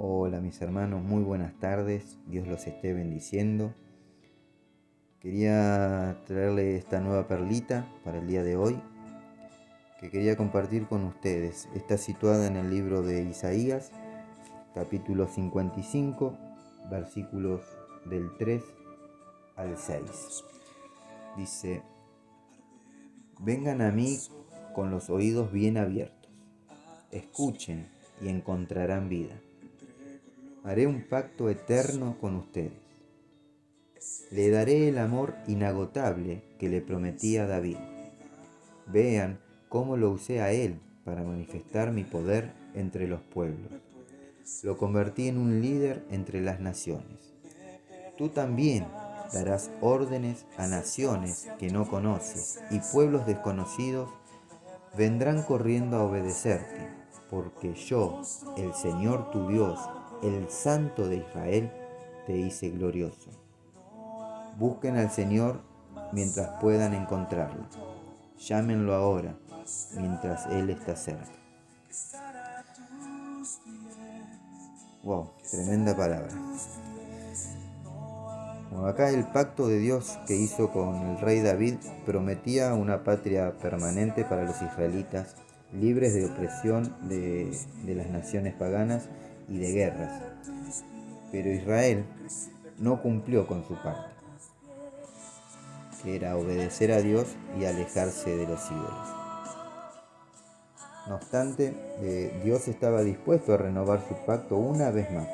Hola mis hermanos, muy buenas tardes, Dios los esté bendiciendo. Quería traerle esta nueva perlita para el día de hoy que quería compartir con ustedes. Está situada en el libro de Isaías, capítulo 55, versículos del 3 al 6. Dice, vengan a mí con los oídos bien abiertos, escuchen y encontrarán vida haré un pacto eterno con ustedes. Le daré el amor inagotable que le prometí a David. Vean cómo lo usé a él para manifestar mi poder entre los pueblos. Lo convertí en un líder entre las naciones. Tú también darás órdenes a naciones que no conoces y pueblos desconocidos vendrán corriendo a obedecerte, porque yo, el Señor tu Dios, el Santo de Israel, te hice glorioso. Busquen al Señor mientras puedan encontrarlo. Llámenlo ahora, mientras Él está cerca. Wow, tremenda palabra. acá el pacto de Dios que hizo con el rey David prometía una patria permanente para los israelitas, libres de opresión de, de las naciones paganas y de guerras. Pero Israel no cumplió con su parte, que era obedecer a Dios y alejarse de los ídolos. No obstante, eh, Dios estaba dispuesto a renovar su pacto una vez más.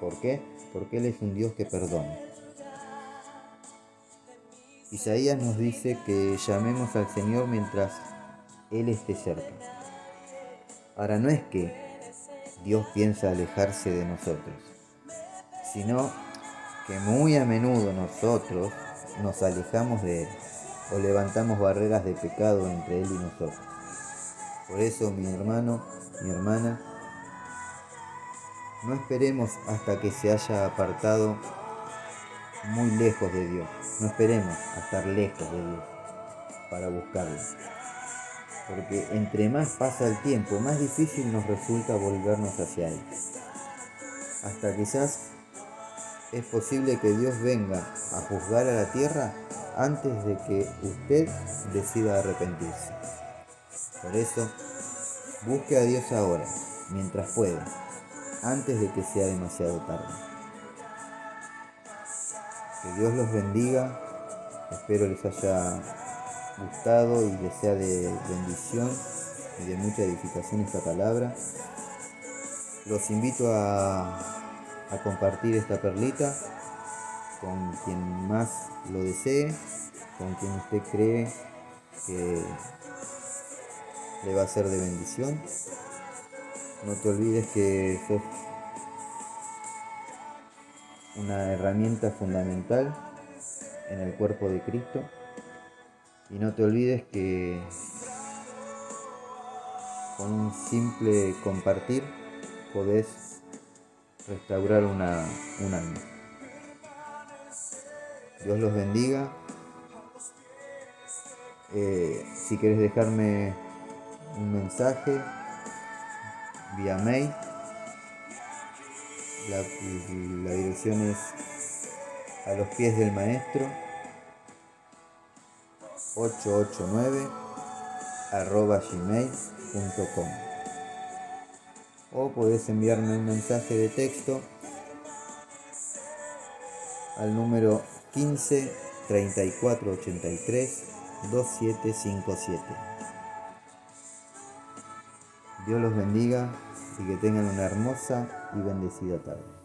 ¿Por qué? Porque Él es un Dios que perdona. Isaías nos dice que llamemos al Señor mientras Él esté cerca. Ahora no es que Dios piensa alejarse de nosotros, sino que muy a menudo nosotros nos alejamos de Él o levantamos barreras de pecado entre Él y nosotros. Por eso, mi hermano, mi hermana, no esperemos hasta que se haya apartado muy lejos de Dios. No esperemos a estar lejos de Dios para buscarlo porque entre más pasa el tiempo, más difícil nos resulta volvernos hacia Él. Hasta quizás es posible que Dios venga a juzgar a la tierra antes de que usted decida arrepentirse. Por eso, busque a Dios ahora, mientras pueda, antes de que sea demasiado tarde. Que Dios los bendiga, espero les haya gustado y les sea de bendición y de mucha edificación esta palabra. Los invito a, a compartir esta perlita con quien más lo desee, con quien usted cree que le va a ser de bendición. No te olvides que sos una herramienta fundamental en el cuerpo de Cristo y no te olvides que con un simple compartir podés restaurar una, un alma. Dios los bendiga. Eh, si quieres dejarme un mensaje vía mail, la, la dirección es a los pies del maestro 889 arroba gmail.com o podés enviarme un mensaje de texto al número 15 34 83 2757. Dios los bendiga y que tengan una hermosa y bendecida tarde.